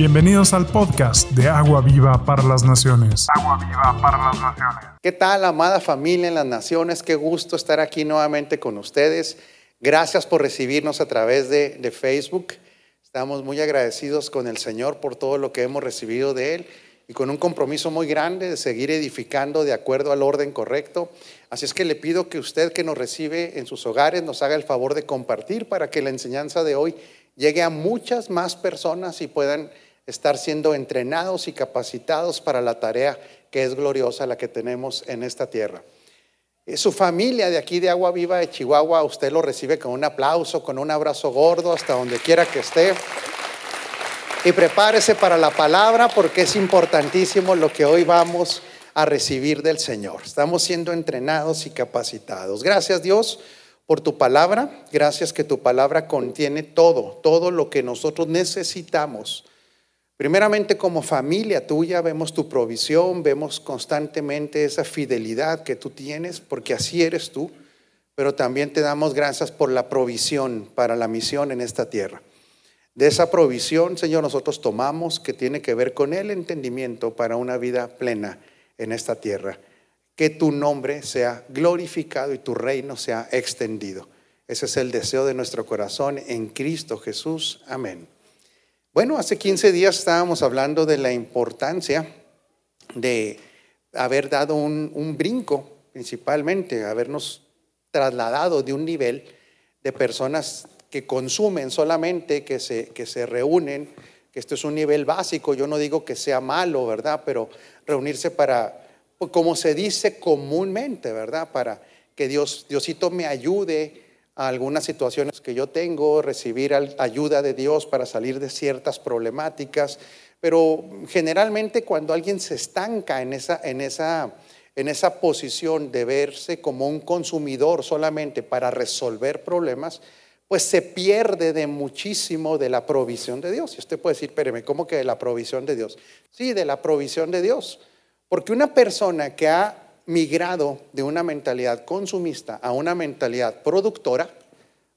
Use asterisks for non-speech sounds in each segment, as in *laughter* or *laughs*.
Bienvenidos al podcast de Agua Viva para las Naciones. Agua Viva para las Naciones. ¿Qué tal, amada familia en las Naciones? Qué gusto estar aquí nuevamente con ustedes. Gracias por recibirnos a través de, de Facebook. Estamos muy agradecidos con el Señor por todo lo que hemos recibido de Él y con un compromiso muy grande de seguir edificando de acuerdo al orden correcto. Así es que le pido que usted que nos recibe en sus hogares nos haga el favor de compartir para que la enseñanza de hoy llegue a muchas más personas y puedan estar siendo entrenados y capacitados para la tarea que es gloriosa la que tenemos en esta tierra. Eh, su familia de aquí de Agua Viva de Chihuahua, usted lo recibe con un aplauso, con un abrazo gordo, hasta donde quiera que esté. Y prepárese para la palabra porque es importantísimo lo que hoy vamos a recibir del Señor. Estamos siendo entrenados y capacitados. Gracias Dios por tu palabra. Gracias que tu palabra contiene todo, todo lo que nosotros necesitamos. Primeramente como familia tuya vemos tu provisión, vemos constantemente esa fidelidad que tú tienes, porque así eres tú, pero también te damos gracias por la provisión para la misión en esta tierra. De esa provisión, Señor, nosotros tomamos que tiene que ver con el entendimiento para una vida plena en esta tierra que tu nombre sea glorificado y tu reino sea extendido. Ese es el deseo de nuestro corazón en Cristo Jesús. Amén. Bueno, hace 15 días estábamos hablando de la importancia de haber dado un, brinco, principalmente, habernos trasladado de un nivel de personas que consumen solamente, que se, que se reúnen, que esto es un nivel básico, yo no digo que sea malo, ¿verdad? Pero reunirse para como se dice comúnmente, ¿verdad? Para que Dios, Diosito me ayude a algunas situaciones que yo tengo, recibir ayuda de Dios para salir de ciertas problemáticas. Pero generalmente cuando alguien se estanca en esa, en esa, en esa posición de verse como un consumidor solamente para resolver problemas, pues se pierde de muchísimo de la provisión de Dios. Y usted puede decir, espéreme, ¿cómo que de la provisión de Dios? Sí, de la provisión de Dios. Porque una persona que ha migrado de una mentalidad consumista a una mentalidad productora,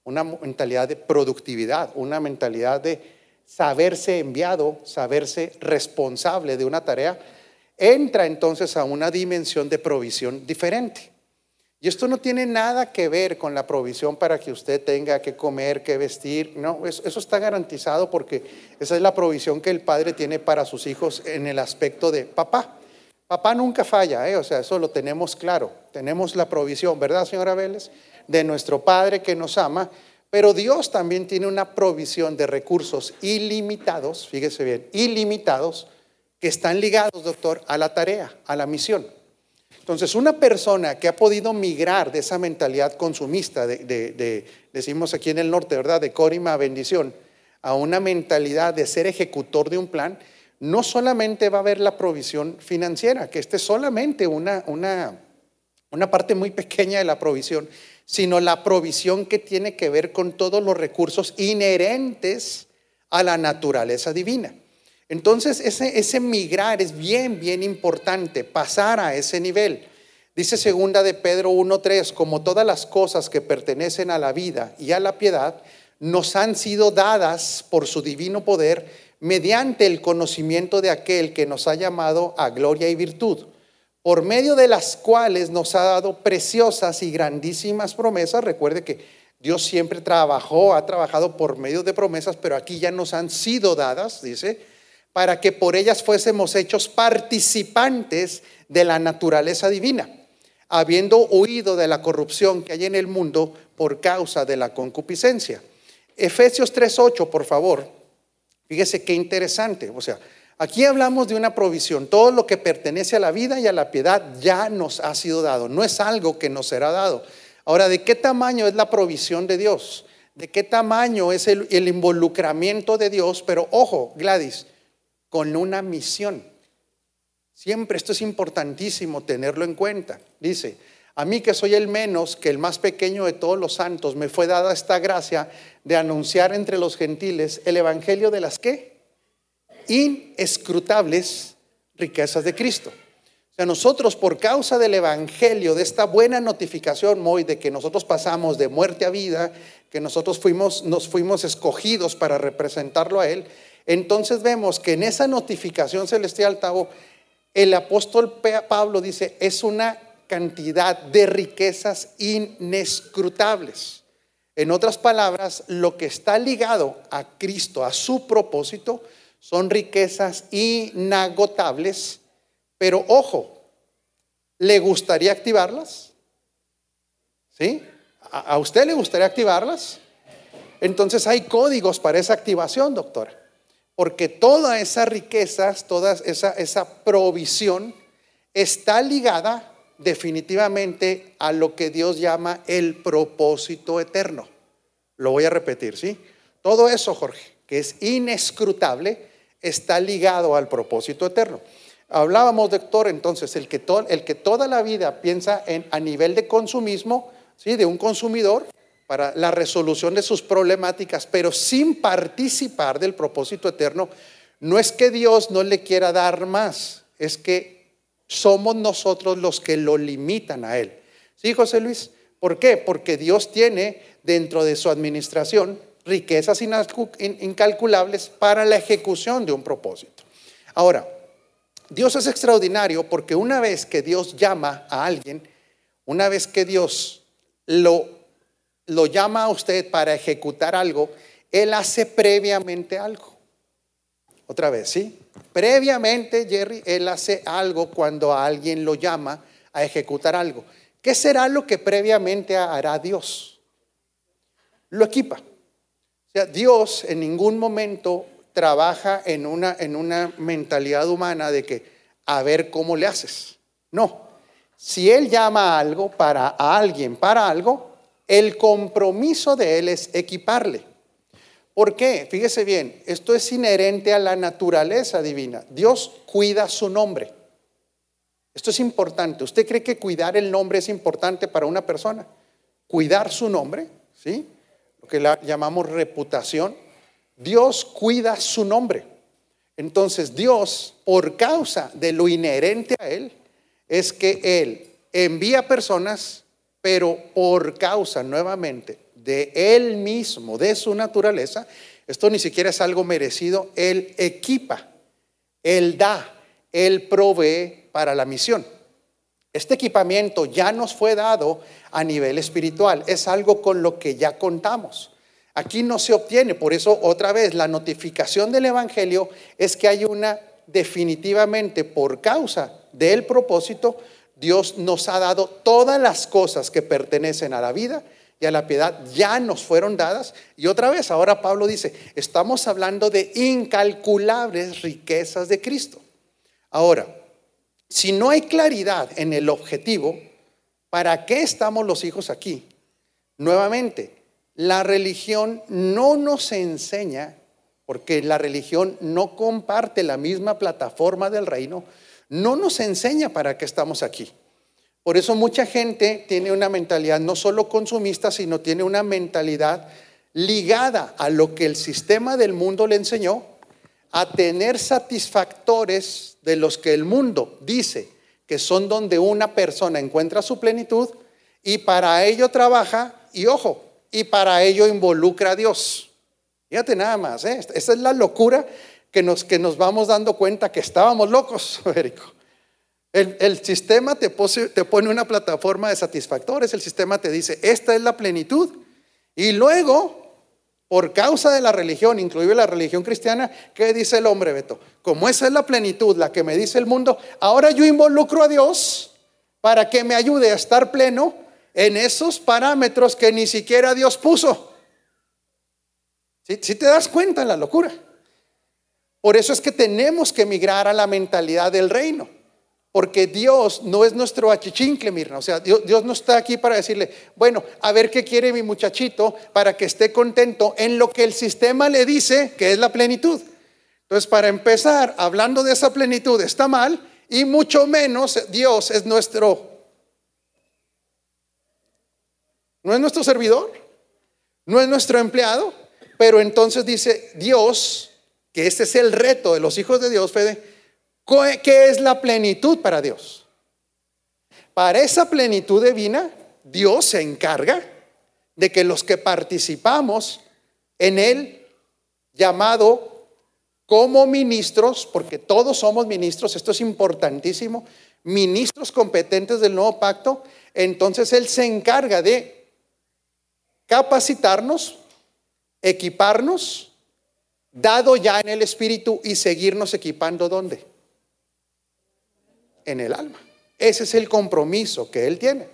una mentalidad de productividad, una mentalidad de saberse enviado, saberse responsable de una tarea, entra entonces a una dimensión de provisión diferente. Y esto no tiene nada que ver con la provisión para que usted tenga que comer, que vestir. No, eso, está garantizado porque esa es la provisión que el padre tiene para sus hijos en el aspecto de papá. Papá nunca falla, ¿eh? o sea, eso lo tenemos claro. Tenemos la provisión, ¿verdad, señora Vélez? De nuestro Padre que nos ama, pero Dios también tiene una provisión de recursos ilimitados, fíjese bien, ilimitados, que están ligados, doctor, a la tarea, a la misión. Entonces, una persona que ha podido migrar de esa mentalidad consumista, de, decimos aquí en el norte, ¿verdad? De córima bendición, a una mentalidad de ser ejecutor de un plan, no solamente va a haber la provisión financiera, que este es solamente una, una, una parte muy pequeña de la provisión, sino la provisión que tiene que ver con todos los recursos inherentes a la naturaleza divina. Entonces, ese, ese migrar es bien, bien importante, pasar a ese nivel. Dice segunda de Pedro 1.3, como todas las cosas que pertenecen a la vida y a la piedad, nos han sido dadas por su divino poder mediante el conocimiento de aquel que nos ha llamado a gloria y virtud, por medio de las cuales nos ha dado preciosas y grandísimas promesas. Recuerde que Dios siempre trabajó, ha trabajado por medio de promesas, pero aquí ya nos han sido dadas, dice, para que por ellas fuésemos hechos participantes de la naturaleza divina, habiendo huido de la corrupción que hay en el mundo por causa de la concupiscencia. Efesios 3:8, por favor. Fíjese qué interesante. O sea, aquí hablamos de una provisión. Todo lo que pertenece a la vida y a la piedad ya nos ha sido dado. No es algo que nos será dado. Ahora, ¿de qué tamaño es la provisión de Dios? ¿De qué tamaño es el, involucramiento de Dios? Pero ojo, Gladys, con una misión. Siempre esto es importantísimo tenerlo en cuenta. Dice, a mí que soy el menos, que el más pequeño de todos los santos, me fue dada esta gracia de anunciar entre los gentiles el evangelio de las qué? Inescrutables riquezas de Cristo. O sea, nosotros por causa del evangelio, de esta buena notificación, Moy, de que nosotros pasamos de muerte a vida, que nosotros fuimos, nos fuimos escogidos para representarlo a Él, Entonces vemos que en esa notificación celestial, Tavo, el apóstol Pablo dice, es una cantidad de riquezas inescrutables. En otras palabras, lo que está ligado a Cristo, a su propósito, son riquezas inagotables, pero ojo, ¿le gustaría activarlas? ¿Sí? ¿A usted le gustaría activarlas? Entonces hay códigos para esa activación, doctora. Porque todas esas riquezas, toda esa, esa provisión está ligada definitivamente a lo que Dios llama el propósito eterno. Lo voy a repetir, ¿sí? Todo eso, Jorge, que es inescrutable, está ligado al propósito eterno. Hablábamos, doctor, entonces, el que, el que toda la vida piensa en, a nivel de consumismo, ¿sí? de un consumidor, para la resolución de sus problemáticas, pero sin participar del propósito eterno, no es que Dios no le quiera dar más, es que somos nosotros los que lo limitan a Él. ¿Sí, José Luis? ¿Por qué? Porque Dios tiene dentro de su administración riquezas incalculables para la ejecución de un propósito. Ahora, Dios es extraordinario porque una vez que Dios llama a alguien, una vez que Dios lo, lo llama a usted para ejecutar algo, Él hace previamente algo. Otra vez, ¿sí? Previamente, Jerry, Él hace algo cuando a alguien lo llama a ejecutar algo. ¿Qué será lo que previamente hará Dios? Lo equipa. Dios en ningún momento trabaja en una, en una mentalidad humana de que a ver cómo le haces. No. Si Él llama a algo para a alguien, para algo, el compromiso de Él es equiparle. ¿Por qué? Fíjese bien, esto es inherente a la naturaleza divina. Dios cuida su nombre. Esto es importante. ¿Usted cree que cuidar el nombre es importante para una persona? Cuidar su nombre, ¿sí? Lo que llamamos reputación. Dios cuida su nombre. Entonces Dios, por causa de lo inherente a Él, es que Él envía personas, pero por causa nuevamente de Él mismo, de su naturaleza, esto ni siquiera es algo merecido, Él equipa, Él da, Él provee para la misión. Este equipamiento ya nos fue dado a nivel espiritual, es algo con lo que ya contamos. Aquí no se obtiene, por eso otra vez la notificación del Evangelio es que hay una definitivamente por causa del propósito, Dios nos ha dado todas las cosas que pertenecen a la vida y a la piedad ya nos fueron dadas. Y otra vez, ahora Pablo dice, estamos hablando de incalculables riquezas de Cristo. Ahora, si no hay claridad en el objetivo, ¿para qué estamos los hijos aquí? Nuevamente, la religión no nos enseña, porque la religión no comparte la misma plataforma del reino, no nos enseña para qué estamos aquí. Por eso mucha gente tiene una mentalidad no solo consumista, sino tiene una mentalidad ligada a lo que el sistema del mundo le enseñó, a tener satisfactores de los que el mundo dice que son donde una persona encuentra su plenitud y para ello trabaja y ojo, y para ello involucra a Dios. Fíjate nada más, ¿eh? esa es la locura que nos, que nos vamos dando cuenta que estábamos locos, *laughs* Federico. El, sistema te, te pone una plataforma de satisfactores, el sistema te dice, esta es la plenitud. Y luego, por causa de la religión, inclusive la religión cristiana, ¿qué dice el hombre, Beto? Como esa es la plenitud, la que me dice el mundo, ahora yo involucro a Dios para que me ayude a estar pleno en esos parámetros que ni siquiera Dios puso. Si te das cuenta la locura? Por eso es que tenemos que migrar a la mentalidad del reino. Porque Dios no es nuestro achichincle, Mirna. O sea, Dios, no está aquí para decirle, bueno, a ver qué quiere mi muchachito para que esté contento en lo que el sistema le dice que es la plenitud. Entonces, para empezar, hablando de esa plenitud está mal y mucho menos Dios es nuestro, no es nuestro servidor, no es nuestro empleado, pero entonces dice Dios, que este es el reto de los hijos de Dios, Fede, ¿Qué es la plenitud para Dios? Para esa plenitud divina, Dios se encarga de que los que participamos en el llamado como ministros, porque todos somos ministros, esto es importantísimo, ministros competentes del nuevo pacto, entonces Él se encarga de capacitarnos, equiparnos, dado ya en el Espíritu y seguirnos equipando ¿dónde? En el alma. Ese es el compromiso que Él tiene.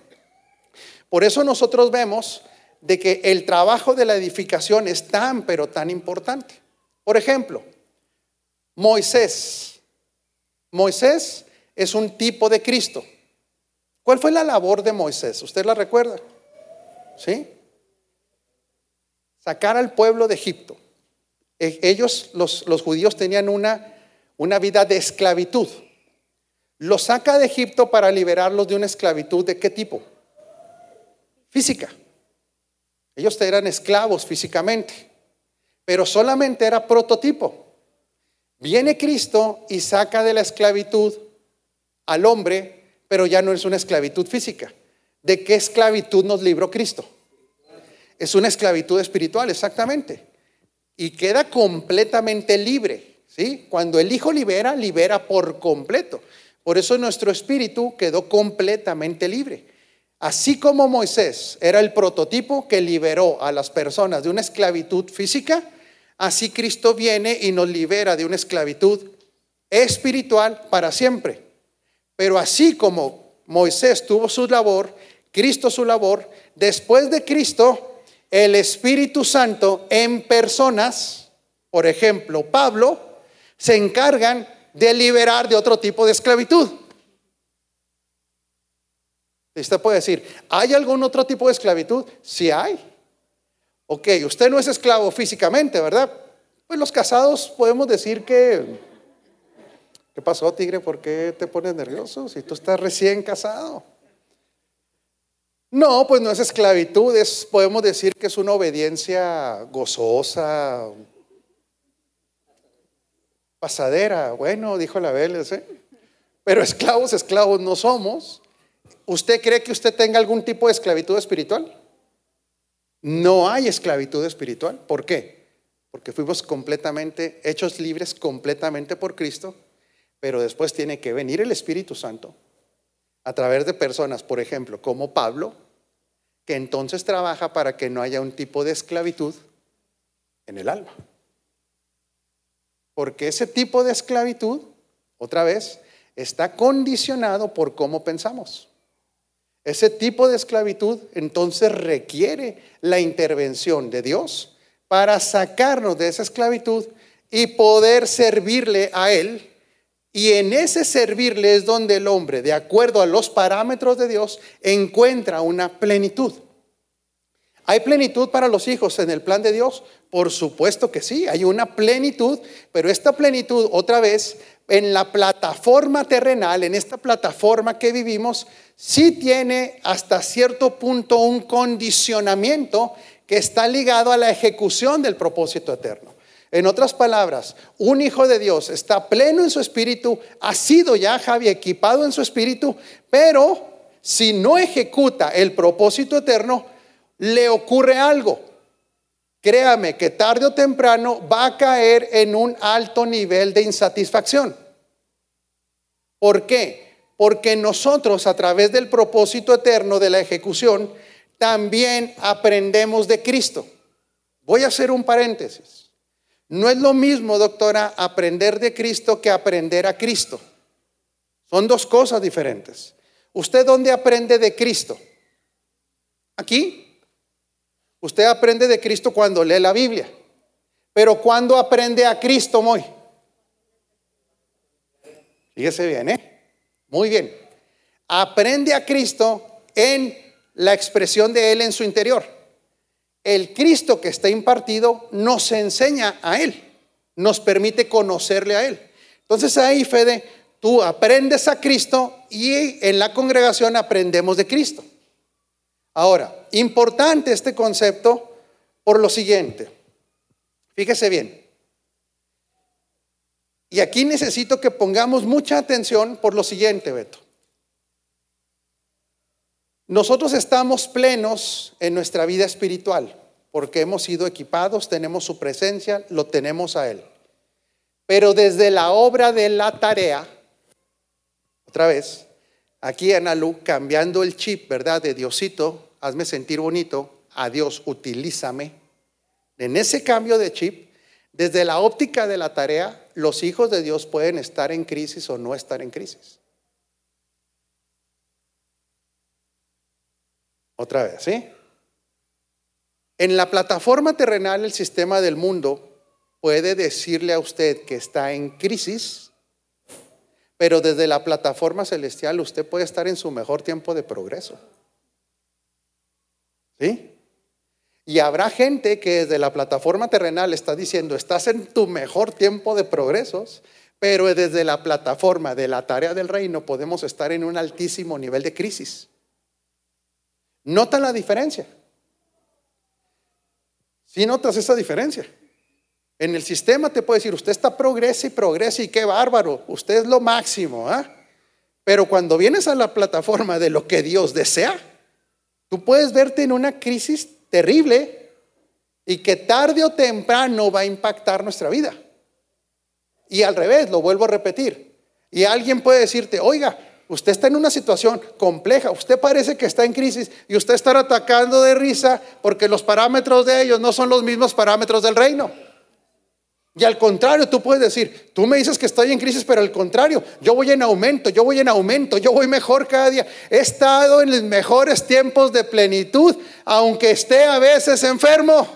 Por eso nosotros vemos de que el trabajo de la edificación es tan, pero tan importante. Por ejemplo, Moisés. Moisés es un tipo de Cristo. ¿Cuál fue la labor de Moisés? ¿Usted la recuerda? ¿Sí? Sacar al pueblo de Egipto. E, ellos, los, judíos, tenían una vida de esclavitud. Los saca de Egipto para liberarlos de una esclavitud de qué tipo? Física. Ellos eran esclavos físicamente, pero solamente era prototipo. Viene Cristo y saca de la esclavitud al hombre, pero ya no es una esclavitud física. ¿De qué esclavitud nos libró Cristo? Es una esclavitud espiritual, exactamente. Y queda completamente libre. ¿sí? Cuando el Hijo libera, libera por completo. Por eso nuestro espíritu quedó completamente libre. Así como Moisés era el prototipo que liberó a las personas de una esclavitud física, así Cristo viene y nos libera de una esclavitud espiritual para siempre. Pero así como Moisés tuvo su labor, Cristo su labor, después de Cristo, el Espíritu Santo en personas, por ejemplo, Pablo, se encargan de liberar de otro tipo de esclavitud. Usted puede decir, ¿hay algún otro tipo de esclavitud? Sí hay. Ok, usted no es esclavo físicamente, ¿verdad? Pues los casados podemos decir que... ¿Qué pasó, tigre? ¿Por qué te pones nervioso si tú estás recién casado? No, pues no es esclavitud, es, podemos decir que es una obediencia gozosa, pasadera. Bueno, dijo la ¿eh? pero esclavos, esclavos no somos. ¿Usted cree que usted tenga algún tipo de esclavitud espiritual? No hay esclavitud espiritual. ¿Por qué? Porque fuimos completamente hechos libres completamente por Cristo, pero después tiene que venir el Espíritu Santo a través de personas, por ejemplo, como Pablo, que entonces trabaja para que no haya un tipo de esclavitud en el alma. Porque ese tipo de esclavitud, otra vez, está condicionado por cómo pensamos. Ese tipo de esclavitud entonces requiere la intervención de Dios para sacarnos de esa esclavitud y poder servirle a Él. Y en ese servirle es donde el hombre, de acuerdo a los parámetros de Dios, encuentra una plenitud. ¿Hay plenitud para los hijos en el plan de Dios? Por supuesto que sí, hay una plenitud, pero esta plenitud otra vez en la plataforma terrenal, en esta plataforma que vivimos, sí tiene hasta cierto punto un condicionamiento que está ligado a la ejecución del propósito eterno. En otras palabras, un hijo de Dios está pleno en su espíritu, ha sido ya Javi equipado en su espíritu, pero si no ejecuta el propósito eterno, le ocurre algo. Créame que tarde o temprano va a caer en un alto nivel de insatisfacción. ¿Por qué? Porque nosotros a través del propósito eterno de la ejecución también aprendemos de Cristo. Voy a hacer un paréntesis. No es lo mismo, doctora, aprender de Cristo que aprender a Cristo. Son dos cosas diferentes. ¿Usted dónde aprende de Cristo? ¿Aquí? Usted aprende de Cristo cuando lee la Biblia. Pero ¿cuándo aprende a Cristo, Moy? Fíjese bien, ¿eh? Muy bien. Aprende a Cristo en la expresión de Él en su interior. El Cristo que está impartido nos enseña a Él, nos permite conocerle a Él. Entonces ahí, Fede, tú aprendes a Cristo y en la congregación aprendemos de Cristo. Ahora, importante este concepto por lo siguiente. Fíjese bien. Y aquí necesito que pongamos mucha atención por lo siguiente, Beto. Nosotros estamos plenos en nuestra vida espiritual porque hemos sido equipados, tenemos su presencia, lo tenemos a Él. Pero desde la obra de la tarea, otra vez, aquí en Alu, cambiando el chip, ¿verdad? De Diosito, hazme sentir bonito, a Dios, utilízame. En ese cambio de chip, desde la óptica de la tarea, los hijos de Dios pueden estar en crisis o no estar en crisis. Otra vez, ¿sí? En la plataforma terrenal, el sistema del mundo puede decirle a usted que está en crisis, pero desde la plataforma celestial usted puede estar en su mejor tiempo de progreso. ¿Sí? Y habrá gente que desde la plataforma terrenal está diciendo, estás en tu mejor tiempo de progresos, pero desde la plataforma de la tarea del reino podemos estar en un altísimo nivel de crisis. ¿Nota la diferencia? Si notas esa diferencia. En el sistema te puede decir, usted está progresa y progresa y qué bárbaro, usted es lo máximo. ¿ah? Pero cuando vienes a la plataforma de lo que Dios desea, tú puedes verte en una crisis terrible y que tarde o temprano va a impactar nuestra vida. Y al revés, lo vuelvo a repetir. Y alguien puede decirte, oiga, usted está en una situación compleja, usted parece que está en crisis y usted está atacando de risa porque los parámetros de ellos no son los mismos parámetros del reino. Y al contrario, tú puedes decir, tú me dices que estoy en crisis, pero al contrario, yo voy en aumento, yo voy en aumento, yo voy mejor cada día. He estado en los mejores tiempos de plenitud, aunque esté a veces enfermo.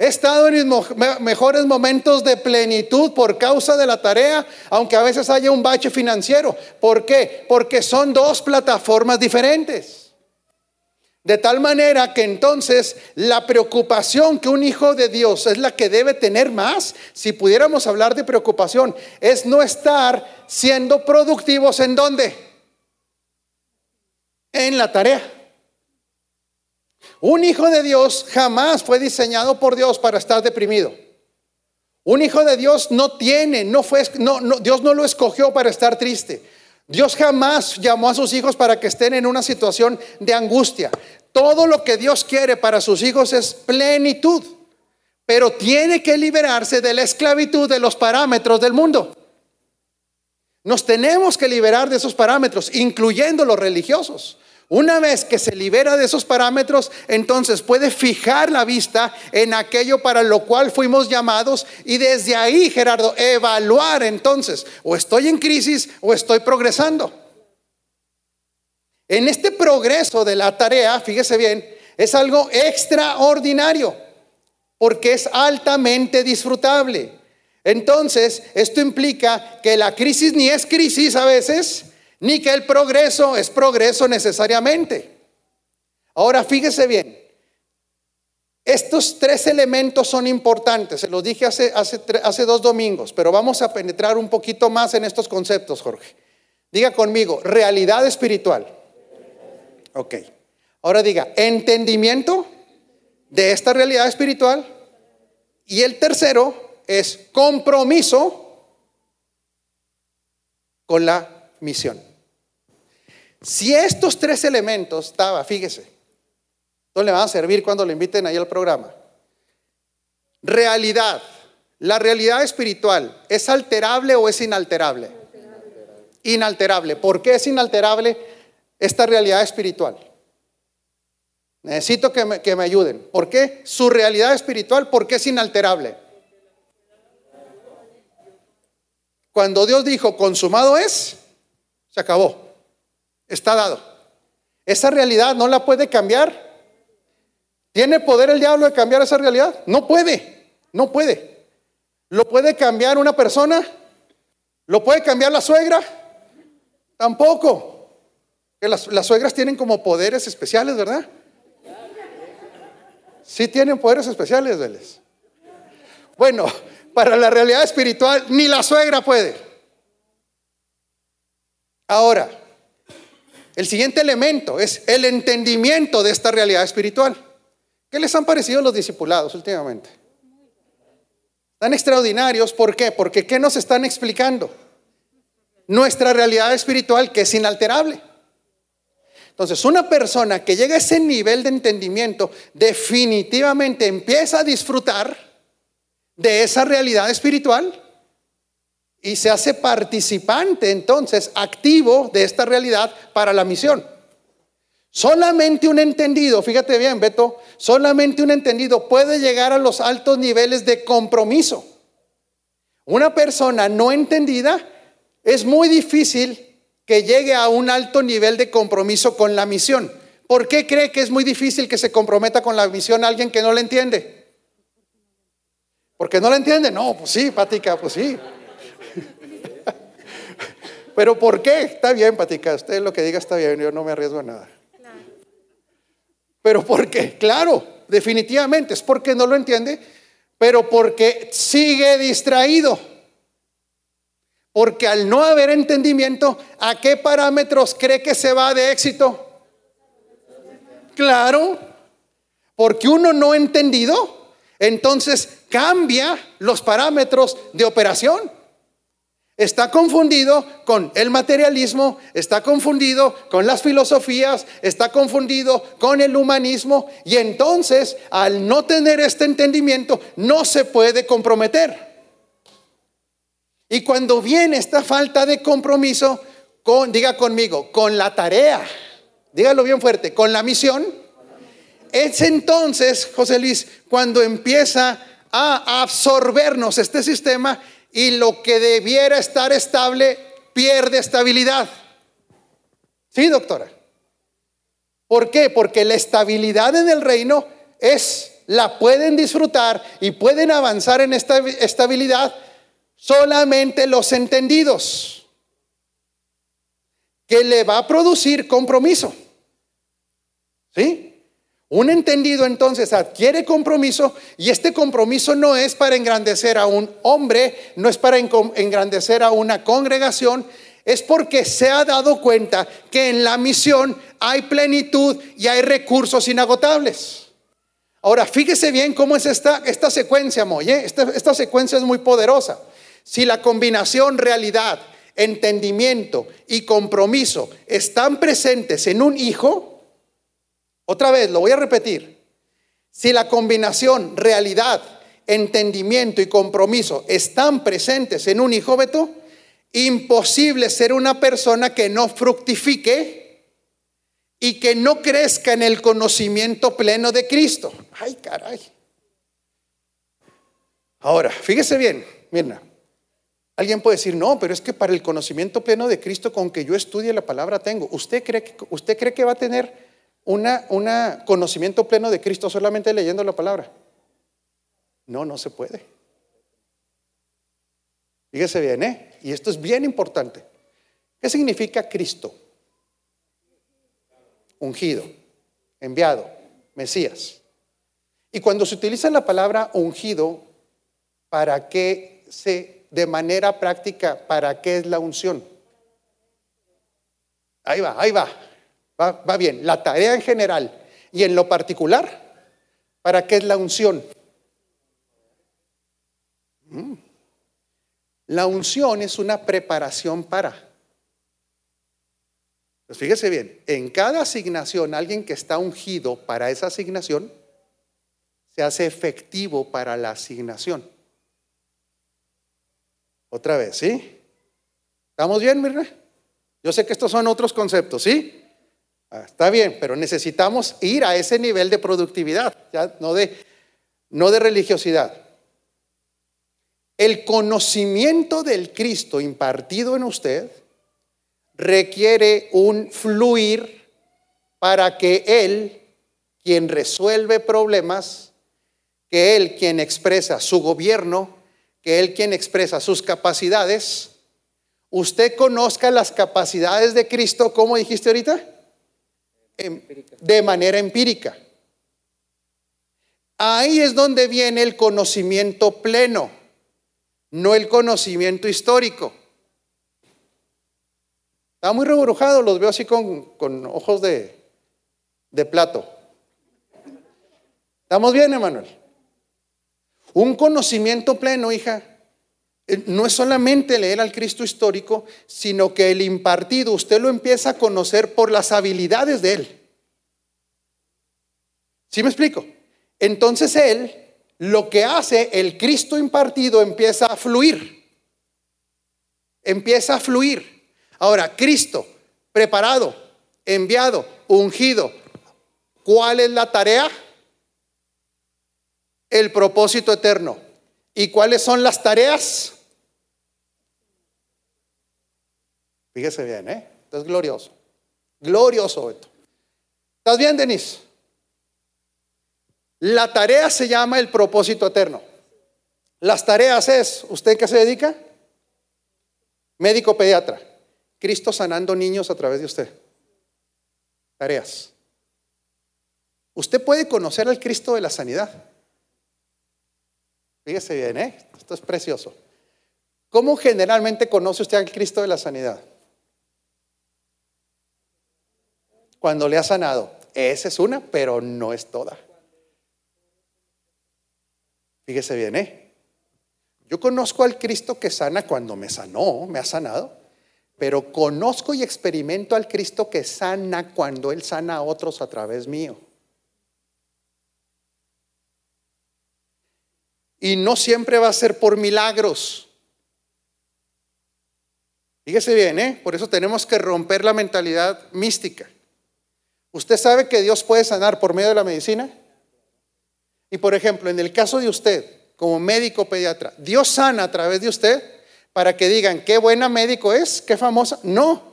He estado en mis mejores momentos de plenitud por causa de la tarea, aunque a veces haya un bache financiero. ¿Por qué? Porque son dos plataformas diferentes. De tal manera que entonces la preocupación que un hijo de Dios es la que debe tener más, si pudiéramos hablar de preocupación, es no estar siendo productivos en dónde? En la tarea. Un hijo de Dios jamás fue diseñado por Dios para estar deprimido. Un hijo de Dios no tiene, no fue, no, Dios no lo escogió para estar triste. Dios jamás llamó a sus hijos para que estén en una situación de angustia. Todo lo que Dios quiere para sus hijos es plenitud, pero tiene que liberarse de la esclavitud de los parámetros del mundo. Nos tenemos que liberar de esos parámetros, incluyendo los religiosos. Una vez que se libera de esos parámetros, entonces puede fijar la vista en aquello para lo cual fuimos llamados y desde ahí, Gerardo, evaluar entonces, o estoy en crisis o estoy progresando. En este progreso de la tarea, fíjese bien, es algo extraordinario porque es altamente disfrutable. Entonces, esto implica que la crisis ni es crisis a veces, ni que el progreso es progreso necesariamente. Ahora fíjese bien, estos tres elementos son importantes, se los dije hace, hace, hace dos domingos, pero vamos a penetrar un poquito más en estos conceptos, Jorge. Diga conmigo, realidad espiritual. Ok, ahora diga, entendimiento de esta realidad espiritual. Y el tercero es compromiso con la misión. Si estos tres elementos estaba, fíjese, no le van a servir cuando le inviten ahí al programa. Realidad. La realidad espiritual, ¿es alterable o es inalterable? Inalterable. ¿Por qué es inalterable esta realidad espiritual? Necesito que me, que me ayuden. ¿Por qué? Su realidad espiritual, ¿por qué es inalterable? Cuando Dios dijo, consumado es, se acabó. Está dado. Esa realidad no la puede cambiar. ¿Tiene poder el diablo de cambiar esa realidad? No puede, no puede. ¿Lo puede cambiar una persona? ¿Lo puede cambiar la suegra? Tampoco. Las, las suegras tienen como poderes especiales, ¿verdad? Sí tienen poderes especiales, Vélez. Bueno, *laughs* para la realidad espiritual ni la suegra puede. Ahora, el siguiente elemento es el entendimiento de esta realidad espiritual. ¿Qué les han parecido los discipulados últimamente? Tan extraordinarios, ¿por qué? Porque ¿qué nos están explicando? Nuestra realidad espiritual que es inalterable. Entonces, una persona que llega a ese nivel de entendimiento definitivamente empieza a disfrutar de esa realidad espiritual y se hace participante entonces activo de esta realidad para la misión. Solamente un entendido, fíjate bien, Beto, solamente un entendido puede llegar a los altos niveles de compromiso. Una persona no entendida es muy difícil que llegue a un alto nivel de compromiso con la misión. ¿Por qué cree que es muy difícil que se comprometa con la misión alguien que no la entiende? Porque no la entiende. No, pues sí, Pática, pues sí. *laughs* Pero ¿por qué? Está bien, Pática, usted lo que diga está bien, yo no me arriesgo a nada. Pero ¿por qué? Claro, definitivamente es porque no lo entiende, pero porque sigue distraído. Porque al no haber entendimiento, ¿a qué parámetros cree que se va de éxito? Claro, porque uno no entendido, entonces cambia los parámetros de operación. Está confundido con el materialismo, está confundido con las filosofías, está confundido con el humanismo y entonces al no tener este entendimiento no se puede comprometer. Y cuando viene esta falta de compromiso, diga conmigo, con la tarea, dígalo bien fuerte, con la misión, es entonces, José Luis, cuando empieza a absorbernos este sistema y lo que debiera estar estable pierde estabilidad. ¿Sí, doctora? ¿Por qué? Porque la estabilidad en el reino es, la pueden disfrutar y pueden avanzar en esta estabilidad solamente los entendidos, que le va a producir compromiso. ¿Sí? Un entendido entonces adquiere compromiso y este compromiso no es para engrandecer a un hombre, no es para engrandecer a una congregación, es porque se ha dado cuenta que en la misión hay plenitud y hay recursos inagotables. Ahora, fíjese bien cómo es esta, esta secuencia, Moye. Esta, esta secuencia es muy poderosa. Si la combinación realidad, entendimiento y compromiso están presentes en un hijo, otra vez lo voy a repetir, si la combinación realidad, entendimiento y compromiso están presentes en un hijo, Beto, imposible ser una persona que no fructifique y que no crezca en el conocimiento pleno de Cristo. Ay, caray. Ahora, fíjese bien, mira, Alguien puede decir, no, pero es que para el conocimiento pleno de Cristo, con que yo estudie la palabra, tengo. ¿Usted cree que, usted cree que va a tener un conocimiento pleno de Cristo solamente leyendo la palabra? No, no se puede. Fíjese bien, ¿eh? Y esto es bien importante. ¿Qué significa Cristo? Ungido, enviado, Mesías. Y cuando se utiliza la palabra ungido, ¿para qué se de manera práctica para qué es la unción. Ahí va, ahí va. Va, bien. La tarea en general y en lo particular, ¿para qué es la unción? Mm. La unción es una preparación para. Pues fíjese bien, en cada asignación, alguien que está ungido para esa asignación, se hace efectivo para la asignación. Otra vez, ¿sí? ¿Estamos bien, Mirna? Yo sé que estos son otros conceptos, ¿sí? Ah, está bien, pero necesitamos ir a ese nivel de productividad, no de, no de religiosidad. El conocimiento del Cristo impartido en usted requiere un fluir para que Él, quien resuelve problemas, que Él, quien expresa su gobierno, que Él quien expresa sus capacidades, usted conozca las capacidades de Cristo, ¿cómo dijiste ahorita? De manera empírica. Ahí es donde viene el conocimiento pleno, no el conocimiento histórico. Está muy reburujado, los veo así con, ojos de, de plato. ¿Estamos bien, Emanuel? Un conocimiento pleno, hija, eh, no es solamente leer al Cristo histórico, sino que el impartido usted lo empieza a conocer por las habilidades de Él. ¿Sí me explico? Entonces Él lo que hace el Cristo impartido empieza a fluir. Empieza a fluir. Ahora, Cristo, preparado, enviado, ungido. ¿Cuál es la tarea? El propósito eterno. ¿Y cuáles son las tareas? Fíjese bien, ¿eh? Esto es glorioso. Glorioso esto. ¿Estás bien, Denise? La tarea se llama el propósito eterno. Las tareas es, ¿usted qué se dedica? Médico pediatra. Cristo sanando niños a través de usted. Tareas. Usted puede conocer al Cristo de la sanidad. Fíjese bien, ¿eh? Esto es precioso. ¿Cómo generalmente conoce usted al Cristo de la sanidad? Cuando le ha sanado. Esa es una, pero no es toda. Fíjese bien, ¿eh? Yo conozco al Cristo que sana cuando me sanó, me ha sanado, pero conozco y experimento al Cristo que sana cuando Él sana a otros a través mío. Y no siempre va a ser por milagros. Fíjese bien, ¿eh? Por eso tenemos que romper la mentalidad mística. ¿Usted sabe que Dios puede sanar por medio de la medicina? Y por ejemplo, en el caso de usted, como médico pediatra, Dios sana a través de usted para que digan, qué buena médico es, qué famosa. No,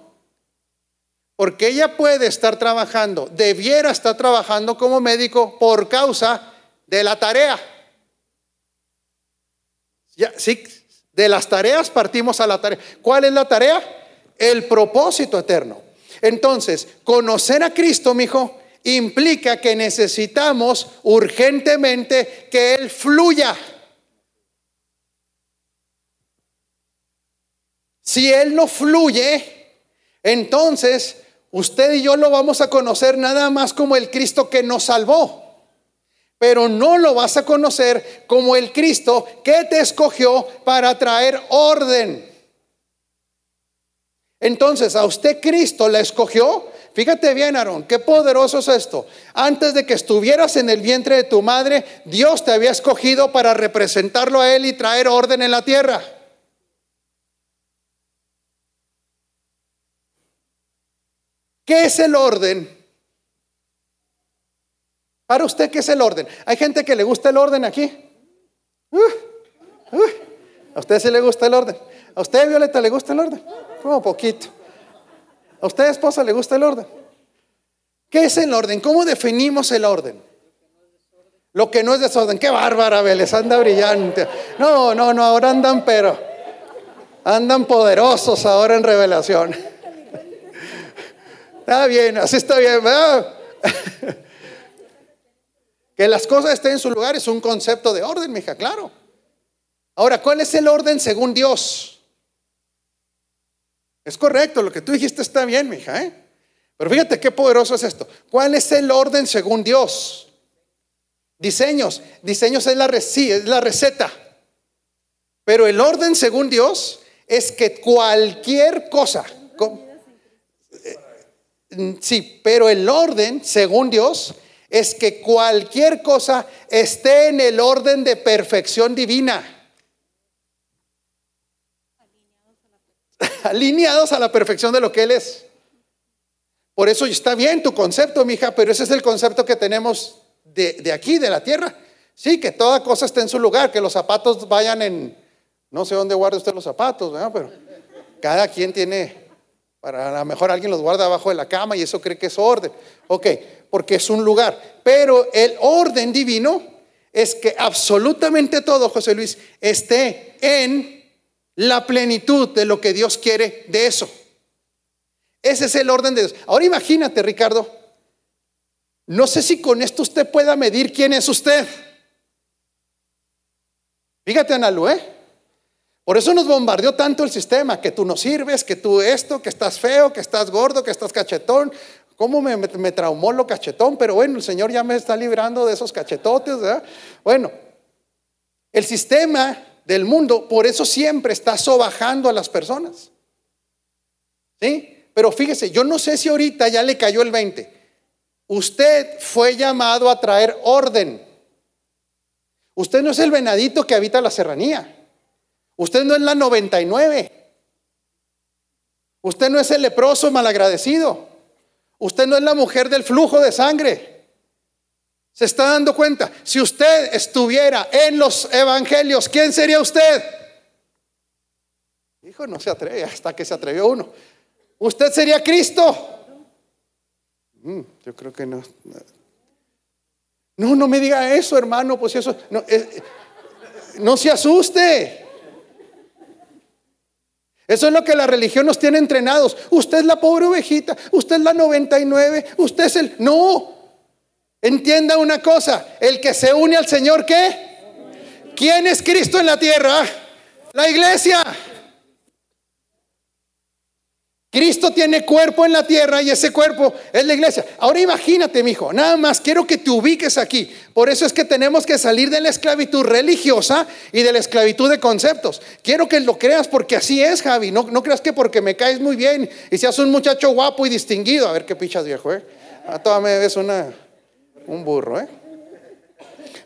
porque ella puede estar trabajando, debiera estar trabajando como médico por causa de la tarea. Ya, sí, de las tareas partimos a la tarea. ¿Cuál es la tarea? El propósito eterno. Entonces, conocer a Cristo, mi hijo, implica que necesitamos urgentemente que Él fluya. Si Él no fluye, entonces usted y yo lo vamos a conocer nada más como el Cristo que nos salvó. Pero no lo vas a conocer como el Cristo que te escogió para traer orden. Entonces, a usted Cristo le escogió Fíjate bien, Aarón, qué poderoso es esto. Antes de que estuvieras en el vientre de tu madre, Dios te había escogido para representarlo a Él y traer orden en la tierra. ¿Qué es el orden? Para usted, ¿qué es el orden? Hay gente que le gusta el orden aquí. Uh, uh. ¿A usted sí le gusta el orden? ¿A usted, Violeta, le gusta el orden? Como poquito. ¿A usted, esposa, le gusta el orden? ¿Qué es el orden? ¿Cómo definimos el orden? Lo que no es desorden. Qué bárbara, Vélez, anda brillante. No, no, no, ahora andan, pero andan poderosos ahora en revelación. Está bien, así está bien. Que las cosas estén en su lugar es un concepto de orden, mija, claro. Ahora, ¿cuál es el orden según Dios? Es correcto, lo que tú dijiste está bien, mija, ¿eh? Pero fíjate qué poderoso es esto. ¿Cuál es el orden según Dios? Diseños. Diseños es la, es la receta. Pero el orden según Dios es que cualquier cosa. Eh, sí, pero el orden según Dios es que cualquier cosa esté en el orden de perfección divina. *laughs* alineados a la perfección de lo que Él es. Por eso está bien tu concepto, mija, pero ese es el concepto que tenemos de, aquí, de la tierra. Sí, que toda cosa esté en su lugar, que los zapatos vayan en, no sé dónde guarda usted los zapatos, pero cada quien tiene, para a lo mejor alguien los guarda abajo de la cama y eso cree que es orden. Ok, porque es un lugar. Pero el orden divino es que absolutamente todo, José Luis, esté en la plenitud de lo que Dios quiere de eso. Ese es el orden de Dios. Ahora imagínate, Ricardo, no sé si con esto usted pueda medir quién es usted. Fíjate, Analu, ¿eh? Por eso nos bombardeó tanto el sistema, que tú no sirves, que tú esto, que estás feo, que estás gordo, que estás cachetón. ¿Cómo me, me traumó lo cachetón? Pero bueno, el Señor ya me está librando de esos cachetotes, ¿verdad? Bueno, el sistema del mundo, por eso siempre está sobajando a las personas. ¿Sí? Pero fíjese, yo no sé si ahorita ya le cayó el 20. Usted fue llamado a traer orden. Usted no es el venadito que habita la serranía. Usted no es la 99. Usted no es el leproso malagradecido. Usted no es la mujer del flujo de sangre. ¿Se está dando cuenta? Si usted estuviera en los evangelios, ¿quién sería usted? Hijo, no se atreve, hasta que se atrevió uno. Usted sería Cristo. Mm, yo creo que no. No, no me diga eso, hermano, pues eso. No, eh, no se asuste. Eso es lo que la religión nos tiene entrenados. Usted es la pobre ovejita, usted es la 99, usted es el... No, entienda una cosa, el que se une al Señor, ¿qué? ¿Quién es Cristo en la tierra? La iglesia. Cristo tiene cuerpo en la tierra y ese cuerpo es la iglesia. Ahora imagínate, mi hijo, nada más quiero que te ubiques aquí. Por eso es que tenemos que salir de la esclavitud religiosa y de la esclavitud de conceptos. Quiero que lo creas porque así es, Javi. No, no creas que porque me caes muy bien y seas un muchacho guapo y distinguido. A ver qué pichas, viejo, ¿eh? A toda me ves una, un burro, ¿eh?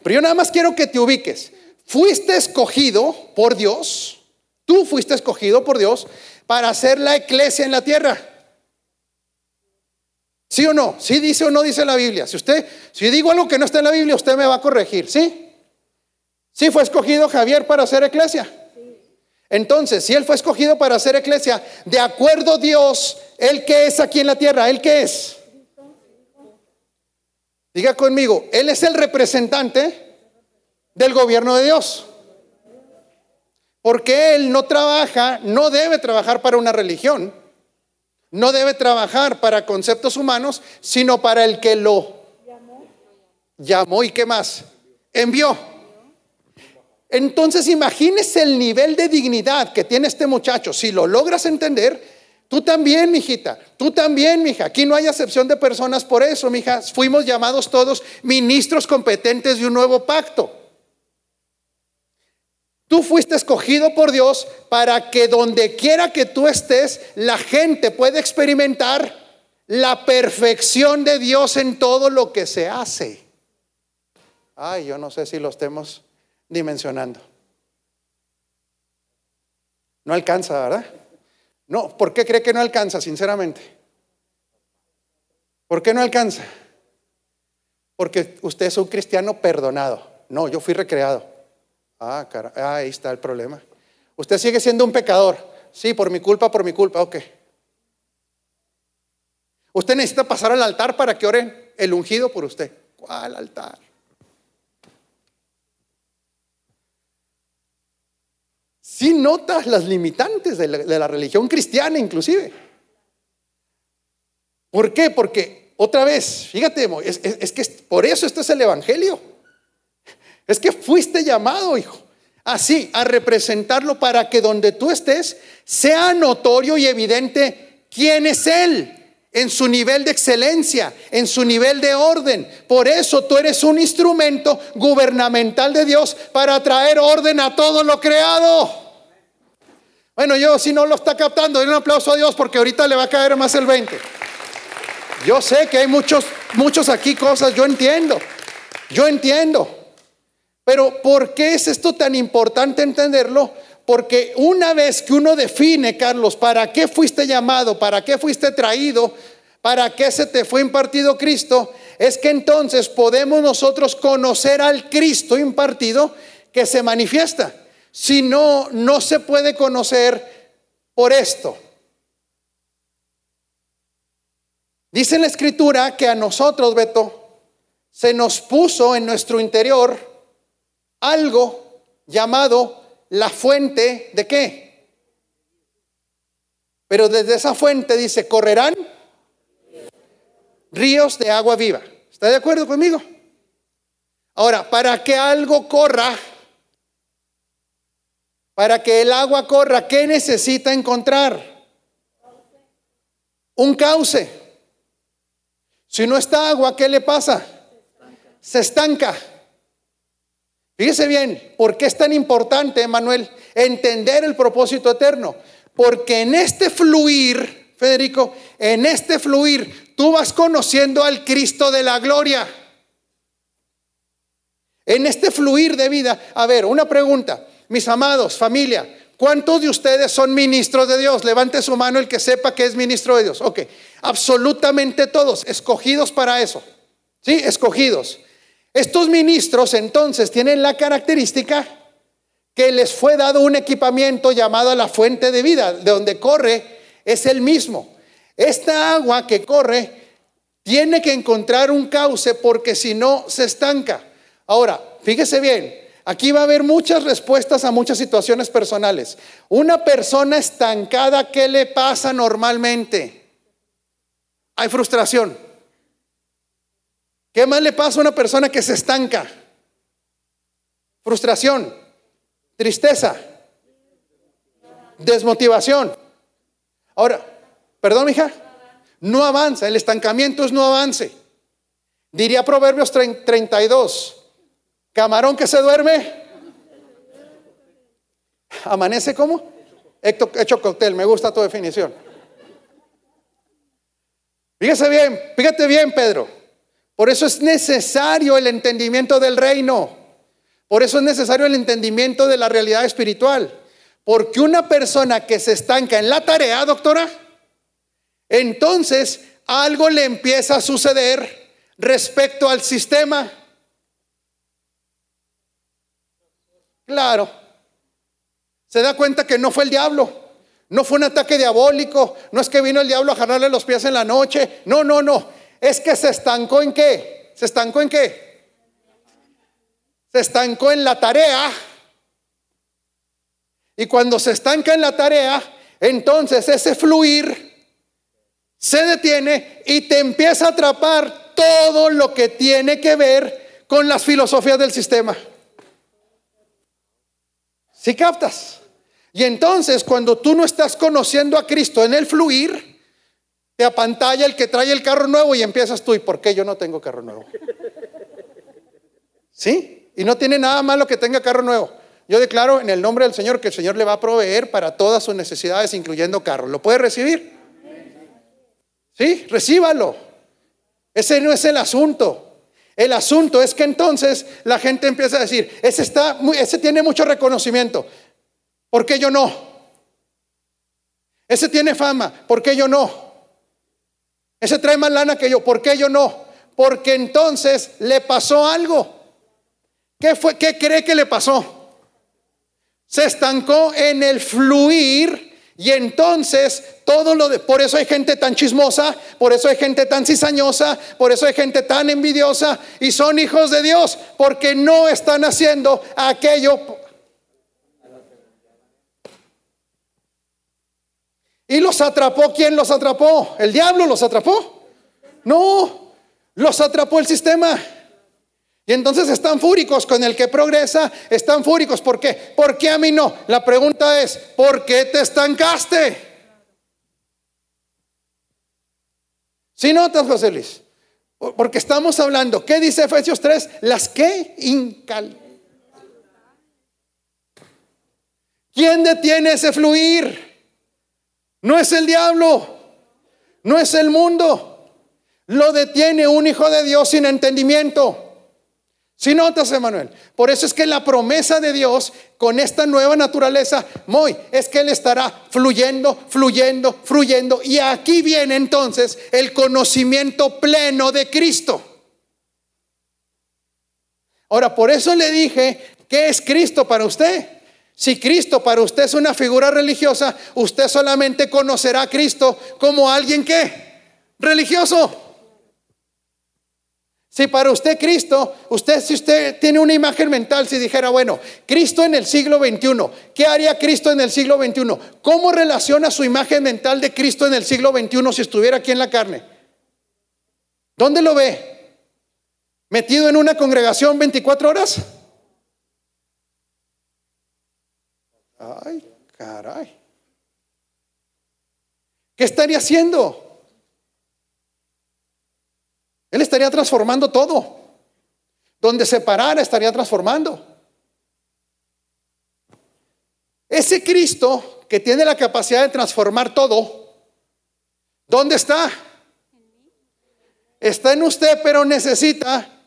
Pero yo nada más quiero que te ubiques. Fuiste escogido por Dios. Tú fuiste escogido por Dios para hacer la iglesia en la tierra. ¿Sí o no? ¿Sí dice o no dice la Biblia? Si usted, si digo algo que no está en la Biblia, usted me va a corregir, ¿sí? Sí fue escogido Javier para hacer iglesia. Entonces, si él fue escogido para hacer iglesia, de acuerdo a Dios, él que es aquí en la tierra, él que es. Diga conmigo, él es el representante del gobierno de Dios. Porque él no trabaja, no debe trabajar para una religión, no debe trabajar para conceptos humanos, sino para el que lo llamó, y qué más, envió. Entonces imagínese el nivel de dignidad que tiene este muchacho. Si lo logras entender, Tú también, mijita, tú también, mija. Aquí no hay excepción de personas por eso, mija. Fuimos llamados todos ministros competentes de un nuevo pacto. Tú fuiste escogido por Dios para que donde quiera que tú estés, la gente pueda experimentar la perfección de Dios en todo lo que se hace. Ay, yo no sé si lo estemos dimensionando. No alcanza, ¿verdad? No, ¿por qué cree que no alcanza, sinceramente? ¿Por qué no alcanza? Porque usted es un cristiano perdonado. No, yo fui recreado. Ah, cara, ah, ahí está el problema. Usted sigue siendo un pecador. Sí, por mi culpa, por mi culpa, ok. Usted necesita pasar al altar para que oren el ungido por usted. ¿Cuál altar? Si notas las limitantes de la, religión cristiana inclusive. ¿Por qué? Porque otra vez, fíjate, es, es que por eso este es el Evangelio. Es que fuiste llamado, hijo, así, a representarlo para que donde tú estés sea notorio y evidente quién es Él en su nivel de excelencia, en su nivel de orden. Por eso tú eres un instrumento gubernamental de Dios para traer orden a todo lo creado. Bueno, yo si no lo está captando, doy un aplauso a Dios porque ahorita le va a caer más el 20. Yo sé que hay muchos, muchos aquí cosas, yo entiendo, yo entiendo. Pero ¿por qué es esto tan importante entenderlo? Porque una vez que uno define, Carlos, para qué fuiste llamado, para qué fuiste traído, para qué se te fue impartido Cristo, es que entonces podemos nosotros conocer al Cristo impartido que se manifiesta. Si no, no se puede conocer por esto. Dice la escritura que a nosotros, Beto, se nos puso en nuestro interior algo llamado la fuente de qué. Pero desde esa fuente dice, correrán ríos de agua viva. ¿Está de acuerdo conmigo? Ahora, para que algo corra, para que el agua corra, ¿qué necesita encontrar? Un cauce. Si no está agua, ¿qué le pasa? Se estanca. Fíjese bien, ¿por qué es tan importante, Manuel, entender el propósito eterno? Porque en este fluir, Federico, en este fluir, tú vas conociendo al Cristo de la gloria. En este fluir de vida, a ver, una pregunta, mis amados, familia, ¿cuántos de ustedes son ministros de Dios? Levante su mano el que sepa que es ministro de Dios. Ok, absolutamente todos, escogidos para eso. ¿Sí? Escogidos. Estos ministros entonces tienen la característica que les fue dado un equipamiento llamado la fuente de vida, de donde corre es el mismo. Esta agua que corre tiene que encontrar un cauce porque si no se estanca. Ahora, fíjese bien, aquí va a haber muchas respuestas a muchas situaciones personales. Una persona estancada, ¿qué le pasa normalmente? Hay frustración. ¿Qué más le pasa a una persona que se estanca? Frustración, tristeza, desmotivación. Ahora, perdón, hija, no avanza, el estancamiento es no avance. Diría Proverbios 32, camarón que se duerme, amanece como hecho, hecho cóctel, me gusta tu definición. Fíjese bien, fíjate bien, Pedro. Por eso es necesario el entendimiento del reino. Por eso es necesario el entendimiento de la realidad espiritual. Porque una persona que se estanca en la tarea, doctora, entonces algo le empieza a suceder respecto al sistema. Claro. Se da cuenta que no fue el diablo. No fue un ataque diabólico. No es que vino el diablo a jalarle los pies en la noche. No, no, no es que se estancó en qué? ¿Se estancó en qué? Se estancó en la tarea. Y cuando se estanca en la tarea, entonces ese fluir se detiene y te empieza a atrapar todo lo que tiene que ver con las filosofías del sistema. Si captas? Y entonces cuando tú no estás conociendo a Cristo en el fluir, te apantalla el que trae el carro nuevo y empiezas tú, ¿y por qué yo no tengo carro nuevo? ¿Sí? Y no tiene nada malo que tenga carro nuevo. Yo declaro en el nombre del Señor que el Señor le va a proveer para todas sus necesidades, incluyendo carro. ¿Lo puede recibir? ¿Sí? Recíbalo. Ese no es el asunto. El asunto es que entonces la gente empieza a decir, ese, está, ese tiene mucho reconocimiento. ¿Por qué yo no? Ese tiene fama. ¿Por qué yo no? Ese trae más lana que yo. ¿Por qué yo no? Porque entonces le pasó algo. ¿Qué fue? ¿Qué cree que le pasó? Se estancó en el fluir y entonces todo lo de, por eso hay gente tan chismosa, por eso hay gente tan cizañosa, por eso hay gente tan envidiosa y son hijos de Dios porque no están haciendo aquello ¿Y los atrapó? ¿Quién los atrapó? ¿El diablo los atrapó? No, los atrapó el sistema. Y entonces están fúricos con el que progresa, están fúricos. ¿Por qué? ¿Por qué a mí no? La pregunta es, ¿por qué te estancaste? Si notas, José Luis, porque estamos hablando, ¿qué dice Efesios 3? Las que incal. ¿Quién detiene ese fluir? No es el diablo, no es el mundo. Lo detiene un hijo de Dios sin entendimiento. Si notas, Emanuel, por eso es que la promesa de Dios con esta nueva naturaleza, muy, es que Él estará fluyendo, fluyendo, fluyendo. Y aquí viene entonces el conocimiento pleno de Cristo. Ahora, por eso le dije, ¿qué es Cristo para usted? Si Cristo para usted es una figura religiosa, usted solamente conocerá a Cristo como alguien que religioso. Si para usted Cristo, usted si usted tiene una imagen mental, si dijera, bueno, Cristo en el siglo XXI, ¿qué haría Cristo en el siglo XXI? ¿Cómo relaciona su imagen mental de Cristo en el siglo XXI si estuviera aquí en la carne? ¿Dónde lo ve? ¿Metido en una congregación 24 horas? Ay, caray. ¿Qué estaría haciendo? Él estaría transformando todo. Donde se parara estaría transformando. Ese Cristo que tiene la capacidad de transformar todo, ¿dónde está? Está en usted, pero necesita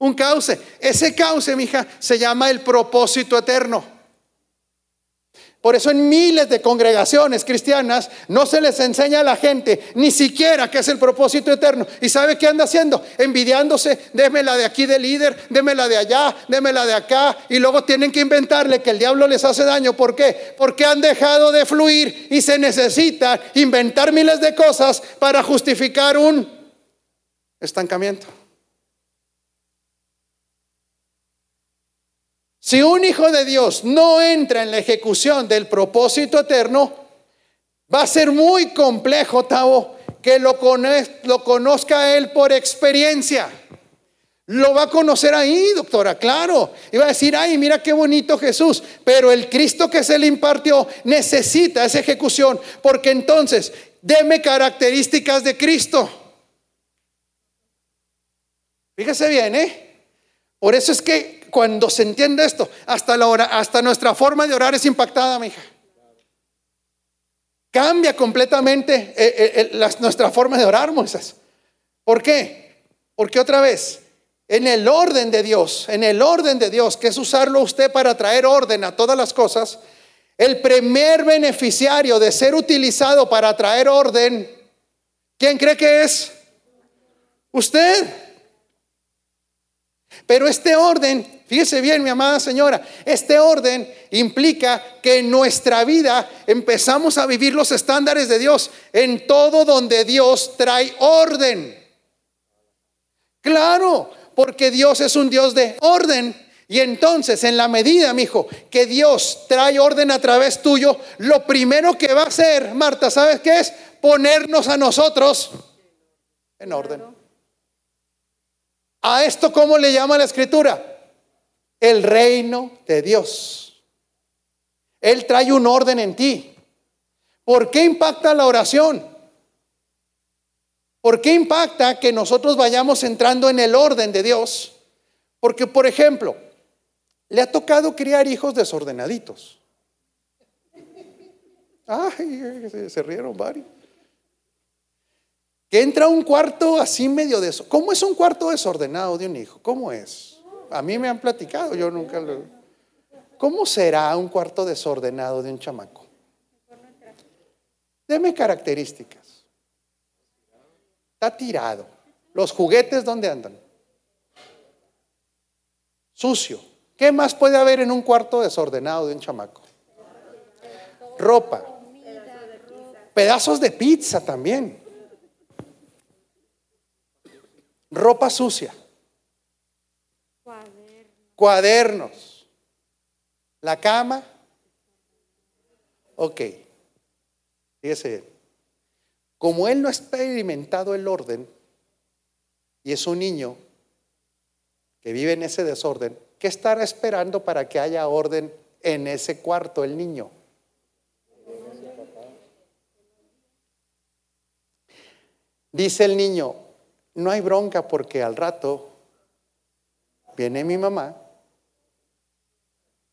Un cauce. Ese cauce, mija, se llama el propósito eterno. Por eso en miles de congregaciones cristianas no se les enseña a la gente ni siquiera qué es el propósito eterno. ¿Y sabe qué anda haciendo? Envidiándose, déme la de aquí de líder, déme la de allá, déme la de acá. Y luego tienen que inventarle que el diablo les hace daño. ¿Por qué? Porque han dejado de fluir y se necesita inventar miles de cosas para justificar un estancamiento. Si un hijo de Dios no entra en la ejecución del propósito eterno, va a ser muy complejo, Tavo, que lo, lo conozca él por experiencia. Lo va a conocer ahí, doctora, claro. Y va a decir, ay, mira qué bonito Jesús. Pero el Cristo que se le impartió necesita esa ejecución, porque entonces, deme características de Cristo. Fíjese bien, ¿eh? Por eso es que cuando se entiende esto, hasta, la hora, hasta nuestra forma de orar es impactada, mi hija. Cambia completamente eh, eh, nuestra forma de orar, Moisés. ¿Por qué? Porque otra vez, en el orden de Dios, en el orden de Dios, que es usarlo usted para traer orden a todas las cosas, el primer beneficiario de ser utilizado para traer orden, ¿quién cree que es? Usted. Pero este orden Fíjese bien, mi amada señora, este orden implica que en nuestra vida empezamos a vivir los estándares de Dios en todo donde Dios trae orden. Claro, porque Dios es un Dios de orden. Y entonces, en la medida, mi hijo, que Dios trae orden a través tuyo, lo primero que va a hacer, Marta, ¿sabes qué es? Ponernos a nosotros en orden. ¿A esto cómo le llama la escritura? el reino de Dios. Él trae un orden en ti. ¿Por qué impacta la oración? ¿Por qué impacta que nosotros vayamos entrando en el orden de Dios? Porque, por ejemplo, le ha tocado criar hijos desordenaditos. Ay, se rieron varios. Que entra a un cuarto así medio de eso. ¿Cómo es un cuarto desordenado de un hijo? ¿Cómo es? A mí me han platicado, yo nunca lo... ¿Cómo será un cuarto desordenado de un chamaco? Deme características. Está tirado. Los juguetes, ¿dónde andan? Sucio. ¿Qué más puede haber en un cuarto desordenado de un chamaco? Ropa. Pedazos de pizza también. Ropa sucia cuadernos, la cama. Ok, fíjese, como él no ha experimentado el orden y es un niño que vive en ese desorden, ¿qué estará esperando para que haya orden en ese cuarto el niño? Dice el niño, no hay bronca porque al rato viene mi mamá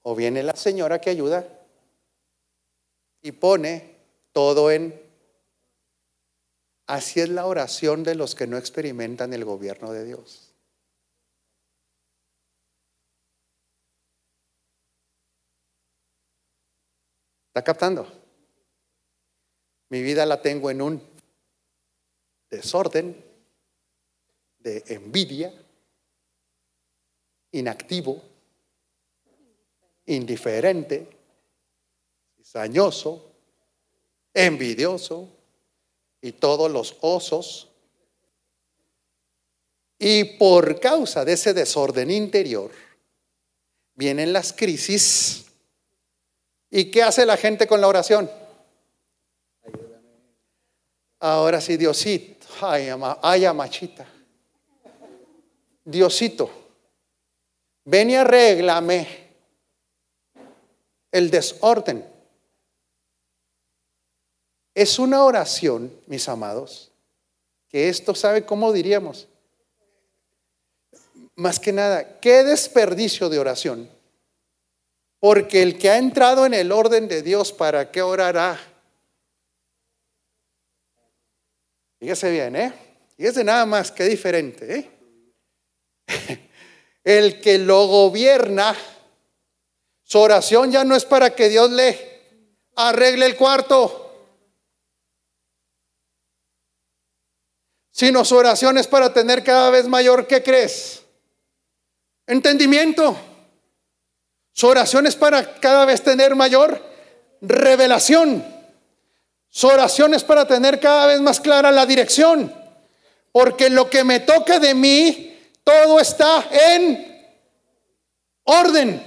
o viene la señora que ayuda y pone todo en... Así es la oración de los que no experimentan el gobierno de Dios. ¿Está captando? Mi vida la tengo en un desorden de envidia, inactivo, indiferente, cizañoso, envidioso y todos los osos. Y por causa de ese desorden interior, vienen las crisis. ¿Y qué hace la gente con la oración? Ahora sí, Diosito, ay, ay amachita. Diosito, ven y arréglame el desorden. Es una oración, mis amados, que esto sabe cómo diríamos. Más que nada, qué desperdicio de oración. Porque el que ha entrado en el orden de Dios, ¿para qué orará? Fíjese bien, ¿eh? Fíjese nada más, qué diferente, ¿eh? *laughs* el que lo gobierna, su oración ya no es para que Dios le arregle el cuarto, sino su oración es para tener cada vez mayor, ¿qué crees? Entendimiento. Su oración es para cada vez tener mayor revelación. Su oración es para tener cada vez más clara la dirección. Porque lo que me toca de mí, todo está en orden.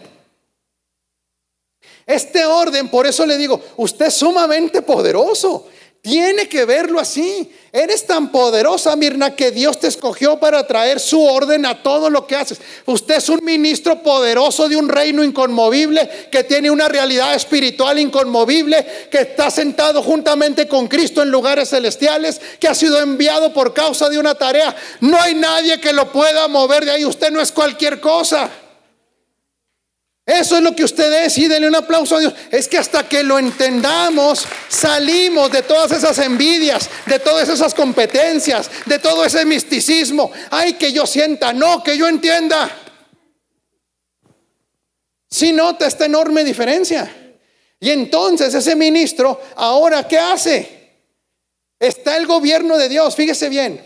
Este orden, por eso le digo, usted es sumamente poderoso. Tiene que verlo así. Eres tan poderosa, Mirna, que Dios te escogió para traer su orden a todo lo que haces. Usted es un ministro poderoso de un reino inconmovible, que tiene una realidad espiritual inconmovible, que está sentado juntamente con Cristo en lugares celestiales, que ha sido enviado por causa de una tarea. No hay nadie que lo pueda mover de ahí. Usted no es cualquier cosa. Eso es lo que usted es y denle un aplauso a Dios. Es que hasta que lo entendamos, salimos de todas esas envidias, de todas esas competencias, de todo ese misticismo. Ay, que yo sienta, no, que yo entienda. Si nota esta enorme diferencia. Y entonces ese ministro, ahora, ¿qué hace? Está el gobierno de Dios, fíjese bien.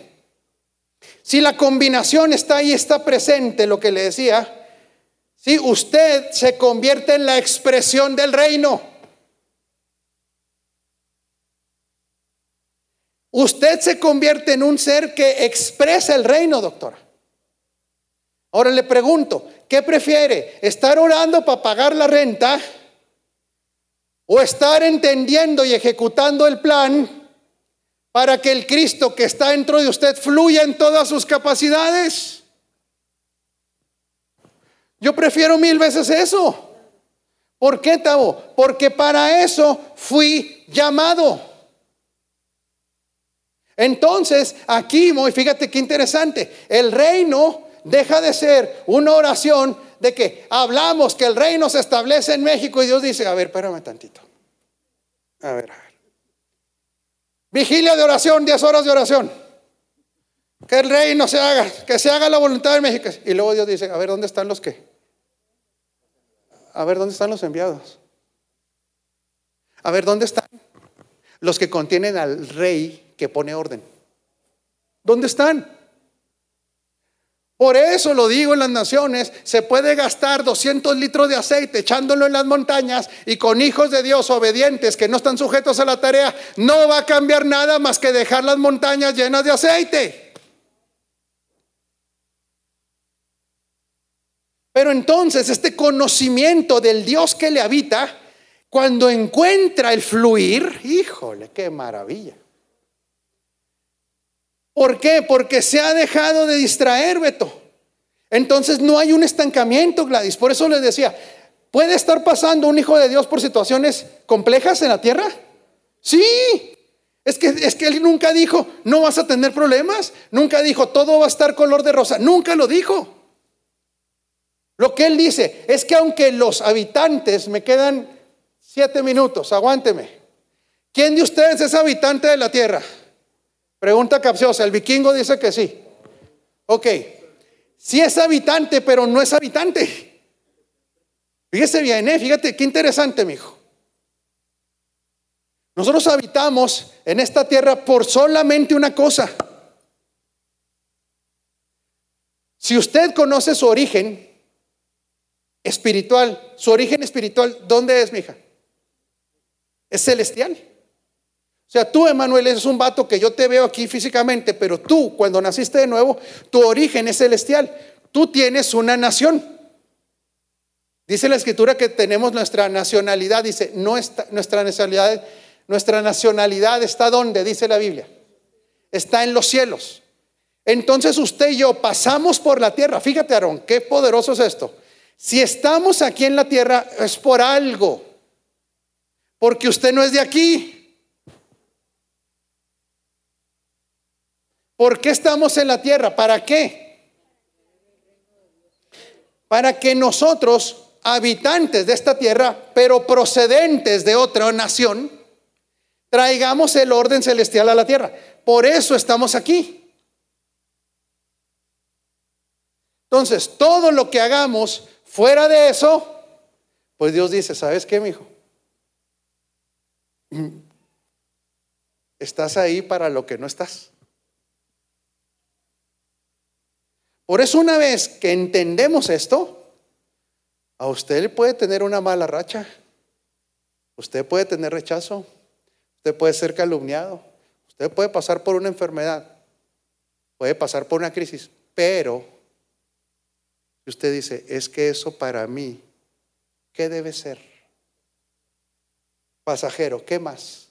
Si la combinación está ahí, está presente, lo que le decía, si usted se convierte en la expresión del reino. Usted se convierte en un ser que expresa el reino, doctora. Ahora le pregunto, ¿qué prefiere? ¿Estar orando para pagar la renta? ¿O estar entendiendo y ejecutando el plan para que el Cristo que está dentro de usted fluya en todas sus capacidades? Yo prefiero mil veces eso. ¿Por qué, Tavo? Porque para eso fui llamado. Entonces, aquí, fíjate qué interesante, el reino deja de ser una oración de que hablamos que el reino se establece en México y Dios dice, a ver, espérame tantito. A ver, a ver. Vigilia de oración, 10 horas de oración. Que el reino se haga, que se haga la voluntad de México. Y luego Dios dice, a ver, ¿dónde están los que? A ver, ¿dónde están los enviados? A ver, ¿dónde están los que contienen al rey que pone orden? ¿Dónde están? Por eso lo digo en las naciones, se puede gastar 200 litros de aceite echándolo en las montañas y con hijos de Dios obedientes que no están sujetos a la tarea, no va a cambiar nada más que dejar las montañas llenas de aceite. Pero entonces este conocimiento del Dios que le habita, cuando encuentra el fluir, híjole, qué maravilla. ¿Por qué? Porque se ha dejado de distraer, Beto. Entonces no hay un estancamiento, Gladys. Por eso les decía, ¿puede estar pasando un hijo de Dios por situaciones complejas en la tierra? Sí. Es que, es que él nunca dijo, no vas a tener problemas. Nunca dijo, todo va a estar color de rosa. Nunca lo dijo. Lo que él dice es que aunque los habitantes, me quedan siete minutos, aguánteme. ¿Quién de ustedes es habitante de la tierra? Pregunta capciosa. El vikingo dice que sí. Ok. Sí es habitante, pero no es habitante. Fíjese bien, ¿eh? fíjate qué interesante, mi hijo. Nosotros habitamos en esta tierra por solamente una cosa. Si usted conoce su origen, espiritual, su origen espiritual, ¿dónde es, mi hija? Es celestial. O sea, tú, Emanuel, es un vato que yo te veo aquí físicamente, pero tú, cuando naciste de nuevo, tu origen es celestial. Tú tienes una nación. Dice la escritura que tenemos nuestra nacionalidad, dice, nuestra nacionalidad, nuestra nacionalidad está donde, dice la Biblia. Está en los cielos. Entonces usted y yo pasamos por la tierra. Fíjate, Aarón, qué poderoso es esto. Si estamos aquí en la tierra es por algo, porque usted no es de aquí. ¿Por qué estamos en la tierra? ¿Para qué? Para que nosotros, habitantes de esta tierra, pero procedentes de otra nación, traigamos el orden celestial a la tierra. Por eso estamos aquí. Entonces, todo lo que hagamos fuera de eso, pues Dios dice, ¿sabes qué, mijo? Estás ahí para lo que no estás. Por eso una vez que entendemos esto, a usted puede tener una mala racha, usted puede tener rechazo, usted puede ser calumniado, usted puede pasar por una enfermedad, puede pasar por una crisis, pero si usted dice, es que eso para mí, ¿qué debe ser? Pasajero, ¿qué más?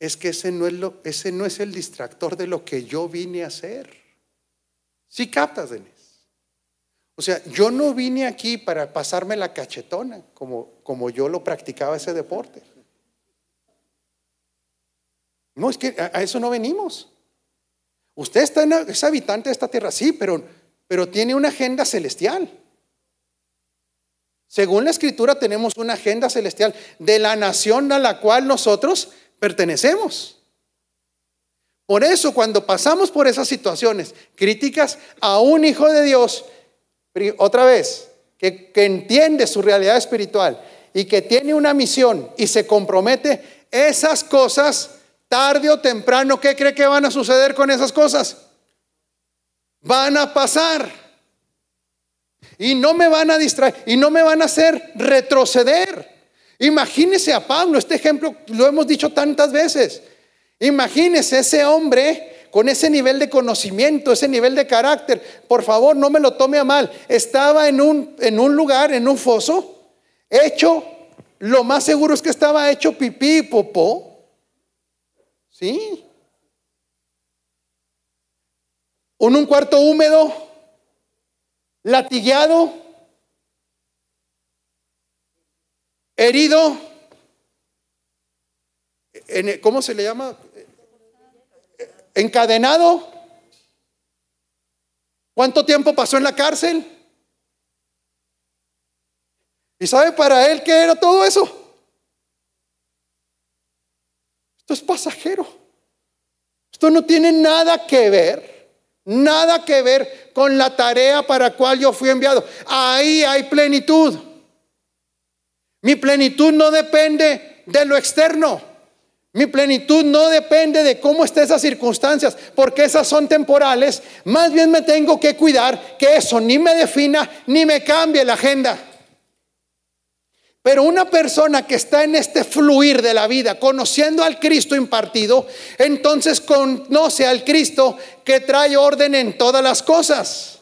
Es que ese no es, lo, ese no es el distractor de lo que yo vine a hacer. ¿Sí captas, Denis. O sea, yo no vine aquí para pasarme la cachetona como, como yo lo practicaba ese deporte. No, es que a, eso no venimos. Usted está es habitante de esta tierra, sí, pero, pero tiene una agenda celestial. Según la escritura tenemos una agenda celestial de la nación a la cual nosotros pertenecemos. Por eso cuando pasamos por esas situaciones críticas a un hijo de Dios, otra vez, que, entiende su realidad espiritual y que tiene una misión y se compromete, esas cosas, tarde o temprano, ¿qué cree que van a suceder con esas cosas? Van a pasar. Y no me van a distraer y no me van a hacer retroceder. Imagínese a Pablo, este ejemplo lo hemos dicho tantas veces. Imagínese ese hombre con ese nivel de conocimiento, ese nivel de carácter, por favor, no me lo tome a mal. Estaba en un, en un lugar, en un foso, hecho, lo más seguro es que estaba hecho pipí y popó. ¿Sí? En un cuarto húmedo, latigueado, herido, ¿cómo se le llama? encadenado. ¿Cuánto tiempo pasó en la cárcel? ¿Y sabe para él qué era todo eso? Esto es pasajero. Esto no tiene nada que ver, nada que ver con la tarea para la cual yo fui enviado. Ahí hay plenitud. Mi plenitud no depende de lo externo. Mi plenitud no depende de cómo estén esas circunstancias, porque esas son temporales. Más bien me tengo que cuidar que eso ni me defina ni me cambie la agenda. Pero una persona que está en este fluir de la vida, conociendo al Cristo impartido, entonces conoce al Cristo que trae orden en todas las cosas.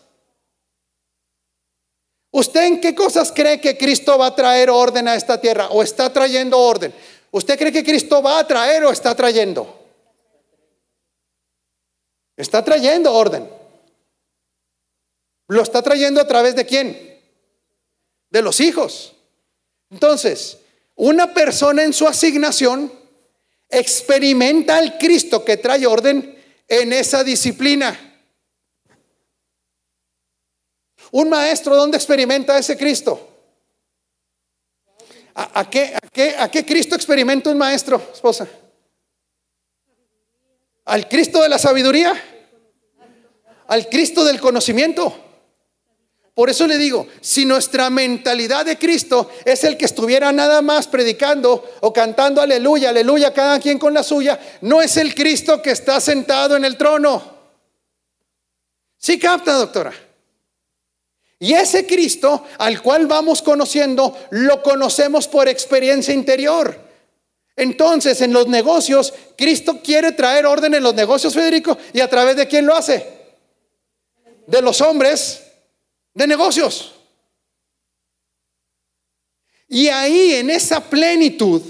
¿Usted en qué cosas cree que Cristo va a traer orden a esta tierra o está trayendo orden? ¿Usted cree que Cristo va a traer o está trayendo? Está trayendo orden. ¿Lo está trayendo a través de quién? De los hijos. Entonces, una persona en su asignación experimenta al Cristo que trae orden en esa disciplina. Un maestro, ¿dónde experimenta ese Cristo? ¿A, qué, a, qué, Cristo experimenta un maestro, esposa? ¿Al Cristo de la sabiduría? ¿Al Cristo del conocimiento? Por eso le digo, si nuestra mentalidad de Cristo es el que estuviera nada más predicando o cantando aleluya, aleluya, cada quien con la suya, no es el Cristo que está sentado en el trono. ¿Sí capta, doctora? Y ese Cristo al cual vamos conociendo, lo conocemos por experiencia interior. Entonces, en los negocios, Cristo quiere traer orden en los negocios, Federico, y a través de quién lo hace? De los hombres de negocios. Y ahí, en esa plenitud,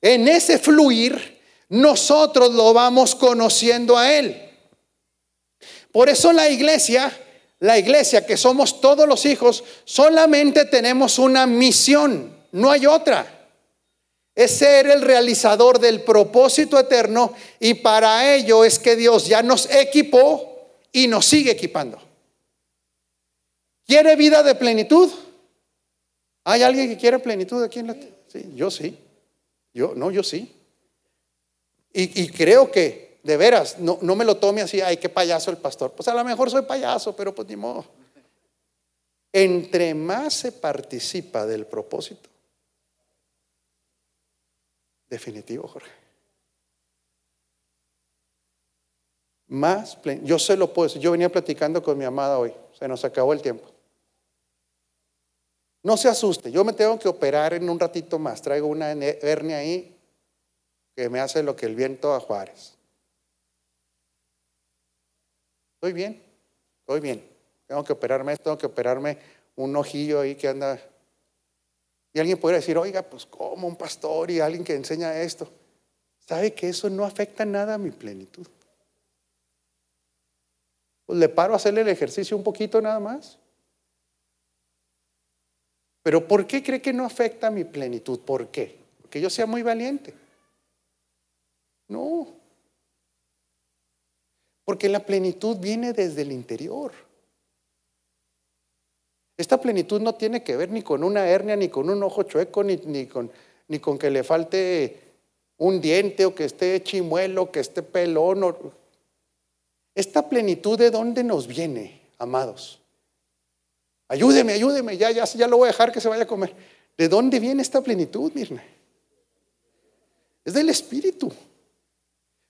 en ese fluir, nosotros lo vamos conociendo a Él. Por eso la iglesia la iglesia, que somos todos los hijos, solamente tenemos una misión, no hay otra. Es ser el realizador del propósito eterno y para ello es que Dios ya nos equipó y nos sigue equipando. ¿Quiere vida de plenitud? ¿Hay alguien que quiere plenitud aquí en la Sí, yo sí. Yo, no, yo sí. Y, y creo que de veras, no, no me lo tome así, ay, qué payaso el pastor. Pues a lo mejor soy payaso, pero pues ni modo. Entre más se participa del propósito, definitivo, Jorge. Más, yo se lo puedo decir, yo venía platicando con mi amada hoy, se nos acabó el tiempo. No se asuste, yo me tengo que operar en un ratito más, traigo una hernia ahí que me hace lo que el viento a Juárez. Estoy bien, estoy bien. Tengo que operarme, tengo que operarme un ojillo ahí que anda. Y alguien podría decir, oiga, pues como un pastor y alguien que enseña esto. ¿Sabe que eso no afecta nada a mi plenitud? Pues le paro a hacerle el ejercicio un poquito nada más. Pero ¿por qué cree que no afecta mi plenitud? ¿Por qué? Porque yo sea muy valiente. No. Porque la plenitud viene desde el interior. Esta plenitud no tiene que ver ni con una hernia, ni con un ojo chueco, ni, ni, con, ni con que le falte un diente o que esté chimuelo, que esté pelón. Esta plenitud de dónde nos viene, amados. Ayúdeme, ayúdeme, ya, ya, ya lo voy a dejar que se vaya a comer. ¿De dónde viene esta plenitud, Mirna? Es del Espíritu.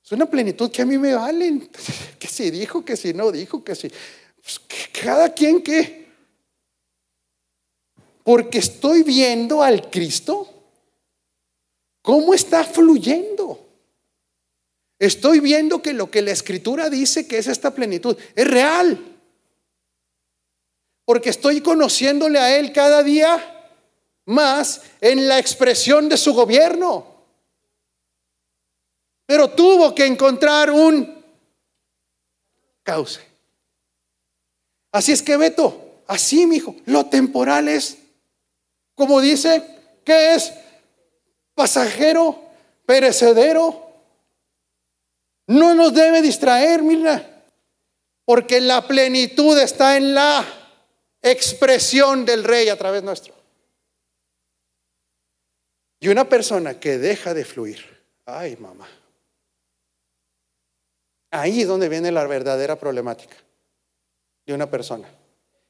Es una plenitud que a mí me vale. *laughs* Que si dijo, que si no dijo, que si. Pues, cada quien que. Porque estoy viendo al Cristo. ¿Cómo está fluyendo? Estoy viendo que lo que la Escritura dice que es esta plenitud es real porque estoy conociéndole a Él cada día más en la expresión de su gobierno. Pero tuvo que encontrar un cauce. Así es que Beto, así mi hijo, lo temporal es, como dice, que es pasajero, perecedero. No nos debe distraer, mira, porque la plenitud está en la expresión del rey a través nuestro. Y una persona que deja de fluir, ay mamá, ahí es donde viene la verdadera problemática de una persona,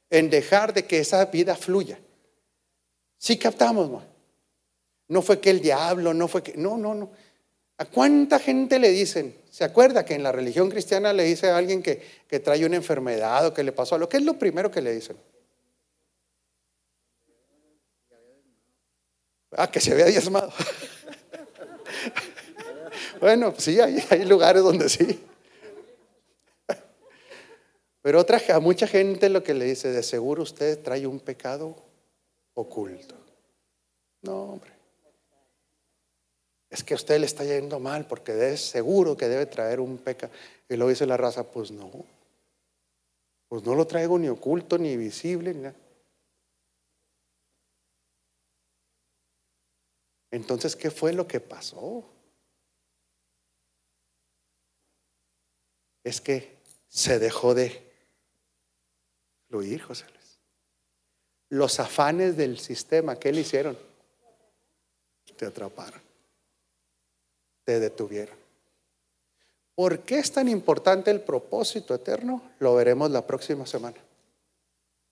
en dejar de que esa vida fluya. Si captamos, ¿no? No fue que el diablo, no fue que, no, no, no. ¿A cuánta gente le dicen? ¿Se acuerda que en la religión cristiana le dice a alguien que, que trae una enfermedad o que le pasó algo? ¿Qué es lo primero que le dicen? Ah, que se vea diezmado. bueno, sí, hay, lugares donde sí. Pero a mucha gente lo que le dice, de seguro usted trae un pecado oculto. No, hombre. Es que a usted le está yendo mal porque es seguro que debe traer un pecado. Y lo dice la raza, pues no. Pues no lo traigo ni oculto, ni visible, ni nada. Entonces, ¿qué fue lo que pasó? Es que se dejó de fluir, José Luis. Los afanes del sistema, ¿qué le hicieron? Te atraparon, te detuvieron. ¿Por qué es tan importante el propósito eterno? Lo veremos la próxima semana.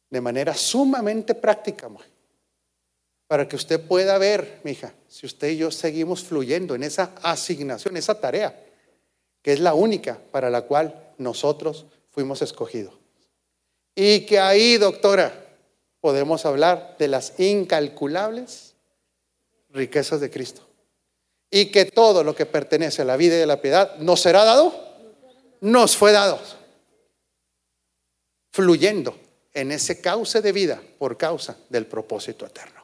De manera sumamente práctica para que usted pueda ver, mija, si usted y yo seguimos fluyendo en esa asignación, esa tarea, que es la única para la cual nosotros fuimos escogidos. Y que ahí, doctora, podemos hablar de las incalculables riquezas de Cristo. Y que todo lo que pertenece a la vida y a la piedad nos será dado, nos fue dado, fluyendo en ese cauce de vida por causa del propósito eterno.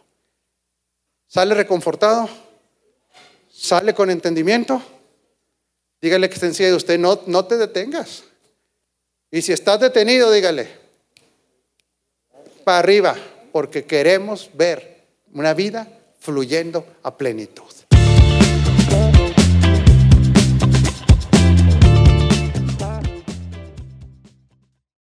¿Sale reconfortado? ¿Sale con entendimiento? Dígale que está encima de usted, no, no te detengas. Y si estás detenido, dígale, para arriba, porque queremos ver una vida fluyendo a plenitud.